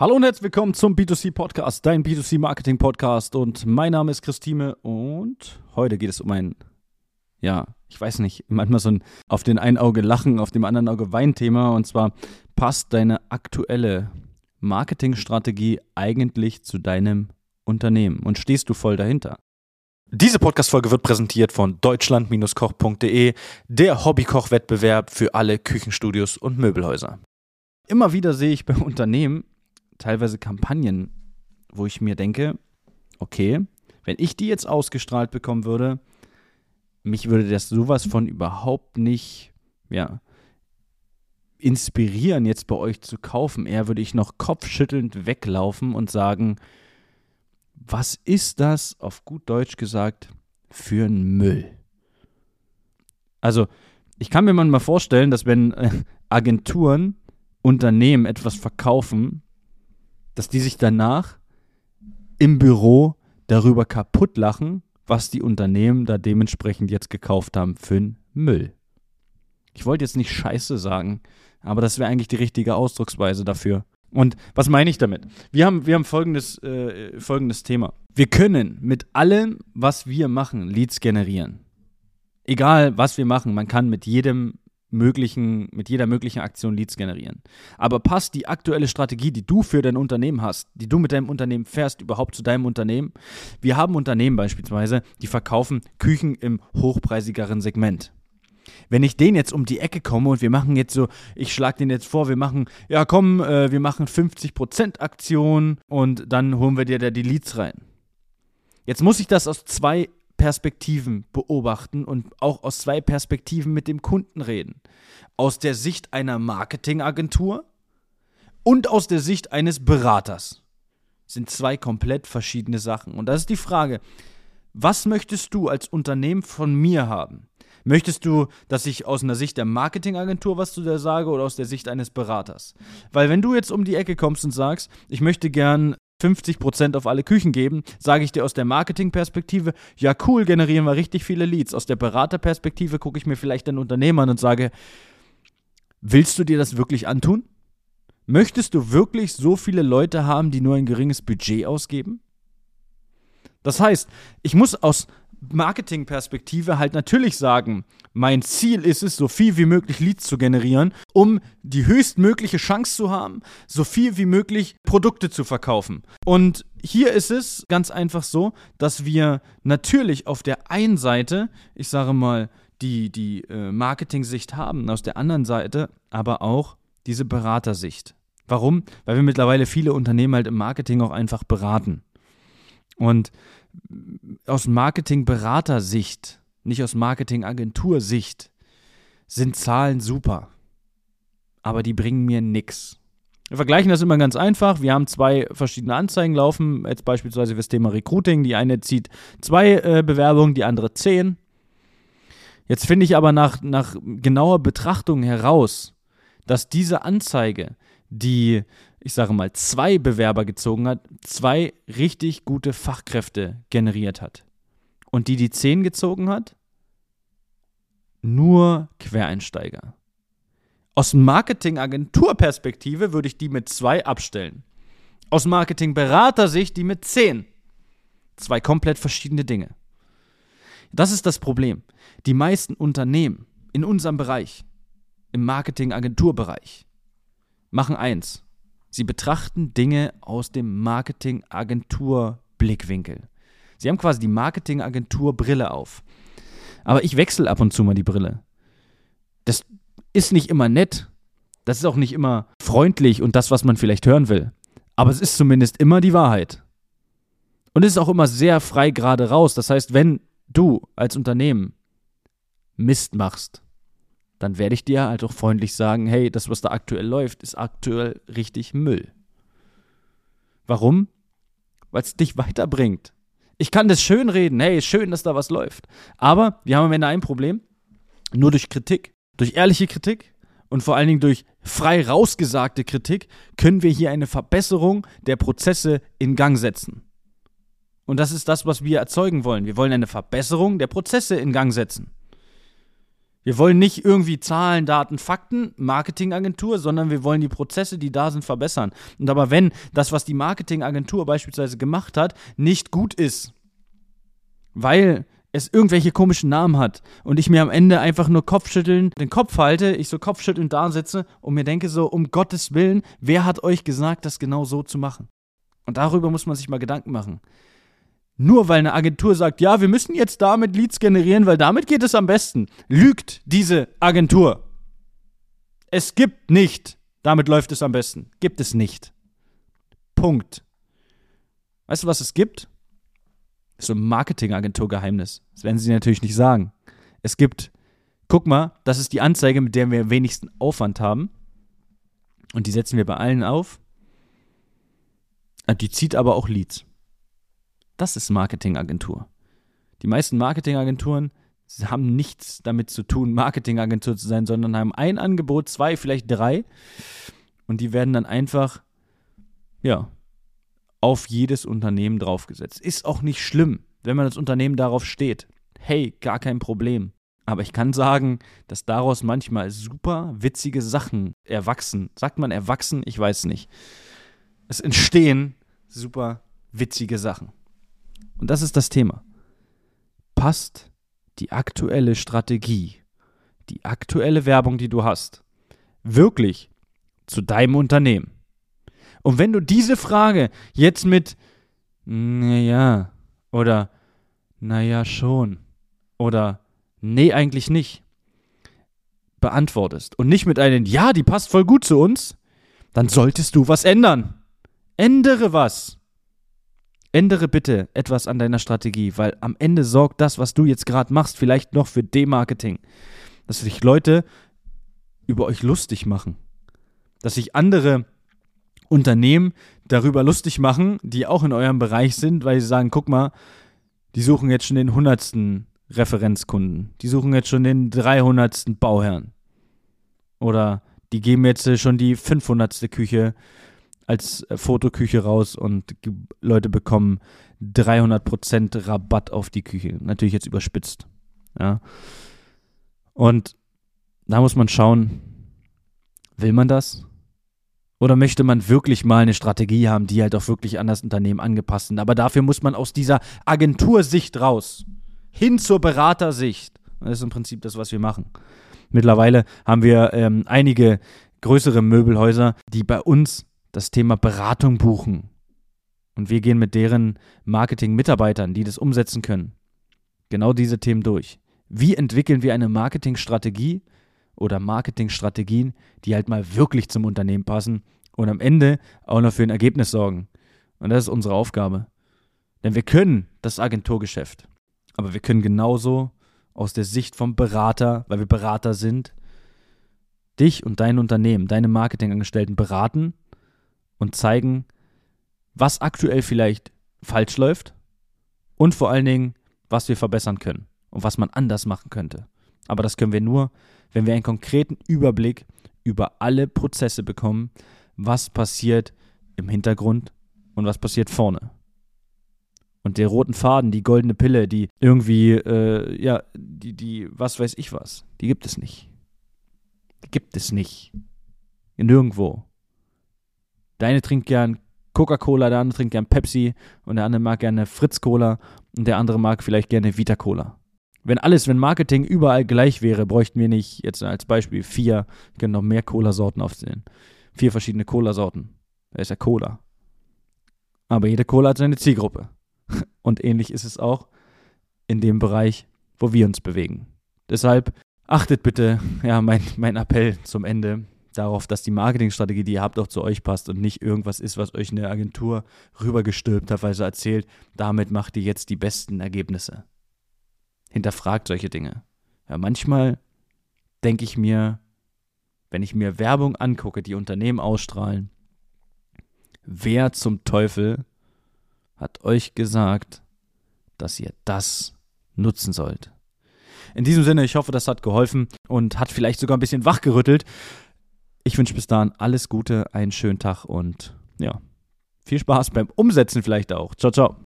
Hallo und herzlich willkommen zum B2C Podcast, dein B2C Marketing Podcast. Und mein Name ist Christine und heute geht es um ein, ja, ich weiß nicht, manchmal so ein auf den einen Auge Lachen, auf dem anderen Auge Wein-Thema. Und zwar passt deine aktuelle Marketingstrategie eigentlich zu deinem Unternehmen und stehst du voll dahinter? Diese Podcast-Folge wird präsentiert von deutschland-koch.de, der Hobbykoch-Wettbewerb für alle Küchenstudios und Möbelhäuser. Immer wieder sehe ich bei Unternehmen teilweise Kampagnen, wo ich mir denke, okay, wenn ich die jetzt ausgestrahlt bekommen würde, mich würde das sowas von überhaupt nicht, ja, inspirieren, jetzt bei euch zu kaufen. Eher würde ich noch kopfschüttelnd weglaufen und sagen, was ist das, auf gut Deutsch gesagt, für ein Müll? Also, ich kann mir manchmal vorstellen, dass wenn äh, Agenturen Unternehmen etwas verkaufen, dass die sich danach im Büro darüber kaputt lachen, was die Unternehmen da dementsprechend jetzt gekauft haben für einen Müll. Ich wollte jetzt nicht Scheiße sagen, aber das wäre eigentlich die richtige Ausdrucksweise dafür. Und was meine ich damit? Wir haben, wir haben folgendes, äh, folgendes Thema. Wir können mit allem, was wir machen, Leads generieren. Egal, was wir machen, man kann mit jedem möglichen, mit jeder möglichen Aktion Leads generieren. Aber passt die aktuelle Strategie, die du für dein Unternehmen hast, die du mit deinem Unternehmen fährst, überhaupt zu deinem Unternehmen? Wir haben Unternehmen beispielsweise, die verkaufen Küchen im hochpreisigeren Segment. Wenn ich den jetzt um die Ecke komme und wir machen jetzt so, ich schlage den jetzt vor, wir machen, ja komm, äh, wir machen 50% Aktion und dann holen wir dir da die Leads rein. Jetzt muss ich das aus zwei Perspektiven beobachten und auch aus zwei Perspektiven mit dem Kunden reden. Aus der Sicht einer Marketingagentur und aus der Sicht eines Beraters. Sind zwei komplett verschiedene Sachen. Und das ist die Frage, was möchtest du als Unternehmen von mir haben? Möchtest du, dass ich aus einer Sicht der Marketingagentur was zu dir sage oder aus der Sicht eines Beraters? Weil wenn du jetzt um die Ecke kommst und sagst, ich möchte gern 50% auf alle Küchen geben, sage ich dir aus der Marketingperspektive, ja cool, generieren wir richtig viele Leads. Aus der Beraterperspektive gucke ich mir vielleicht einen Unternehmer an und sage, willst du dir das wirklich antun? Möchtest du wirklich so viele Leute haben, die nur ein geringes Budget ausgeben? Das heißt, ich muss aus Marketingperspektive halt natürlich sagen, mein Ziel ist es, so viel wie möglich Leads zu generieren, um die höchstmögliche Chance zu haben, so viel wie möglich Produkte zu verkaufen. Und hier ist es ganz einfach so, dass wir natürlich auf der einen Seite, ich sage mal, die, die äh, Marketing-Sicht haben, aus der anderen Seite aber auch diese Beratersicht. Warum? Weil wir mittlerweile viele Unternehmen halt im Marketing auch einfach beraten. Und aus Marketing-Berater-Sicht, nicht aus Marketing-Agentur-Sicht, sind Zahlen super. Aber die bringen mir nichts. Wir vergleichen das immer ganz einfach. Wir haben zwei verschiedene Anzeigen laufen, jetzt beispielsweise für das Thema Recruiting. Die eine zieht zwei äh, Bewerbungen, die andere zehn. Jetzt finde ich aber nach, nach genauer Betrachtung heraus, dass diese Anzeige, die ich sage mal, zwei Bewerber gezogen hat, zwei richtig gute Fachkräfte generiert hat. Und die, die zehn gezogen hat, nur Quereinsteiger. Aus Marketing-Agentur-Perspektive würde ich die mit zwei abstellen. Aus Marketing-Berater-Sicht die mit zehn. Zwei komplett verschiedene Dinge. Das ist das Problem. Die meisten Unternehmen in unserem Bereich, im Marketing-Agentur-Bereich, machen eins. Sie betrachten Dinge aus dem Marketing-Agentur-Blickwinkel. Sie haben quasi die Marketing-Agentur-Brille auf. Aber ich wechsle ab und zu mal die Brille. Das ist nicht immer nett. Das ist auch nicht immer freundlich und das, was man vielleicht hören will. Aber es ist zumindest immer die Wahrheit. Und es ist auch immer sehr frei gerade raus. Das heißt, wenn du als Unternehmen Mist machst, dann werde ich dir halt auch freundlich sagen, hey, das, was da aktuell läuft, ist aktuell richtig Müll. Warum? Weil es dich weiterbringt. Ich kann das schön reden, hey, schön, dass da was läuft. Aber wir haben am Ende ein Problem. Nur durch Kritik, durch ehrliche Kritik und vor allen Dingen durch frei rausgesagte Kritik können wir hier eine Verbesserung der Prozesse in Gang setzen. Und das ist das, was wir erzeugen wollen. Wir wollen eine Verbesserung der Prozesse in Gang setzen. Wir wollen nicht irgendwie Zahlen, Daten, Fakten, Marketingagentur, sondern wir wollen die Prozesse, die da sind, verbessern. Und aber wenn das, was die Marketingagentur beispielsweise gemacht hat, nicht gut ist, weil es irgendwelche komischen Namen hat und ich mir am Ende einfach nur Kopfschütteln den Kopf halte, ich so Kopfschütteln da sitze und mir denke so, um Gottes Willen, wer hat euch gesagt, das genau so zu machen? Und darüber muss man sich mal Gedanken machen. Nur weil eine Agentur sagt, ja, wir müssen jetzt damit Leads generieren, weil damit geht es am besten, lügt diese Agentur. Es gibt nicht, damit läuft es am besten. Gibt es nicht. Punkt. Weißt du, was es gibt? so ein Marketingagentur-Geheimnis. Das werden sie natürlich nicht sagen. Es gibt, guck mal, das ist die Anzeige, mit der wir am wenigsten Aufwand haben. Und die setzen wir bei allen auf. Die zieht aber auch Leads. Das ist Marketingagentur. Die meisten Marketingagenturen haben nichts damit zu tun, Marketingagentur zu sein, sondern haben ein Angebot, zwei, vielleicht drei. Und die werden dann einfach, ja, auf jedes Unternehmen draufgesetzt. Ist auch nicht schlimm, wenn man als Unternehmen darauf steht. Hey, gar kein Problem. Aber ich kann sagen, dass daraus manchmal super witzige Sachen erwachsen. Sagt man erwachsen? Ich weiß nicht. Es entstehen super witzige Sachen. Und das ist das Thema. Passt die aktuelle Strategie, die aktuelle Werbung, die du hast, wirklich zu deinem Unternehmen? Und wenn du diese Frage jetzt mit naja oder naja schon oder nee eigentlich nicht beantwortest und nicht mit einem ja, die passt voll gut zu uns, dann solltest du was ändern. Ändere was. Ändere bitte etwas an deiner Strategie, weil am Ende sorgt das, was du jetzt gerade machst, vielleicht noch für Demarketing. Dass sich Leute über euch lustig machen. Dass sich andere Unternehmen darüber lustig machen, die auch in eurem Bereich sind, weil sie sagen, guck mal, die suchen jetzt schon den hundertsten Referenzkunden, die suchen jetzt schon den dreihundertsten Bauherrn oder die geben jetzt schon die 500. Küche als äh, Fotoküche raus und Leute bekommen 300% Rabatt auf die Küche. Natürlich jetzt überspitzt. Ja. Und da muss man schauen, will man das? Oder möchte man wirklich mal eine Strategie haben, die halt auch wirklich an das Unternehmen angepasst sind? Aber dafür muss man aus dieser Agentursicht raus, hin zur Beratersicht. Das ist im Prinzip das, was wir machen. Mittlerweile haben wir ähm, einige größere Möbelhäuser, die bei uns das Thema Beratung buchen. Und wir gehen mit deren Marketing-Mitarbeitern, die das umsetzen können, genau diese Themen durch. Wie entwickeln wir eine Marketingstrategie, oder Marketingstrategien, die halt mal wirklich zum Unternehmen passen und am Ende auch noch für ein Ergebnis sorgen. Und das ist unsere Aufgabe. Denn wir können das Agenturgeschäft. Aber wir können genauso aus der Sicht vom Berater, weil wir Berater sind, dich und dein Unternehmen, deine Marketingangestellten beraten und zeigen, was aktuell vielleicht falsch läuft und vor allen Dingen, was wir verbessern können und was man anders machen könnte. Aber das können wir nur, wenn wir einen konkreten Überblick über alle Prozesse bekommen, was passiert im Hintergrund und was passiert vorne. Und der roten Faden, die goldene Pille, die irgendwie, äh, ja, die, die, was weiß ich was, die gibt es nicht. Die gibt es nicht. Nirgendwo. Der eine trinkt gern Coca-Cola, der andere trinkt gern Pepsi und der andere mag gerne Fritz-Cola und der andere mag vielleicht gerne Vita-Cola. Wenn alles, wenn Marketing überall gleich wäre, bräuchten wir nicht, jetzt als Beispiel, vier, wir können noch mehr Cola-Sorten aufzählen. Vier verschiedene Cola-Sorten. Da ist ja Cola. Aber jede Cola hat seine Zielgruppe. Und ähnlich ist es auch in dem Bereich, wo wir uns bewegen. Deshalb achtet bitte, ja, mein, mein Appell zum Ende darauf, dass die Marketingstrategie, die ihr habt, auch zu euch passt und nicht irgendwas ist, was euch eine Agentur rübergestülpt hat, weil sie erzählt, damit macht ihr jetzt die besten Ergebnisse hinterfragt solche Dinge. Ja, manchmal denke ich mir, wenn ich mir Werbung angucke, die Unternehmen ausstrahlen, wer zum Teufel hat euch gesagt, dass ihr das nutzen sollt? In diesem Sinne, ich hoffe, das hat geholfen und hat vielleicht sogar ein bisschen wachgerüttelt. Ich wünsche bis dahin alles Gute, einen schönen Tag und ja, viel Spaß beim Umsetzen vielleicht auch. Ciao, ciao.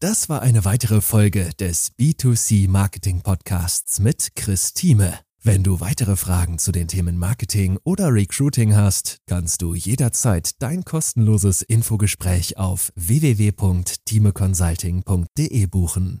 Das war eine weitere Folge des B2C Marketing Podcasts mit Chris Thieme. Wenn du weitere Fragen zu den Themen Marketing oder Recruiting hast, kannst du jederzeit dein kostenloses Infogespräch auf www.timeconsulting.de buchen.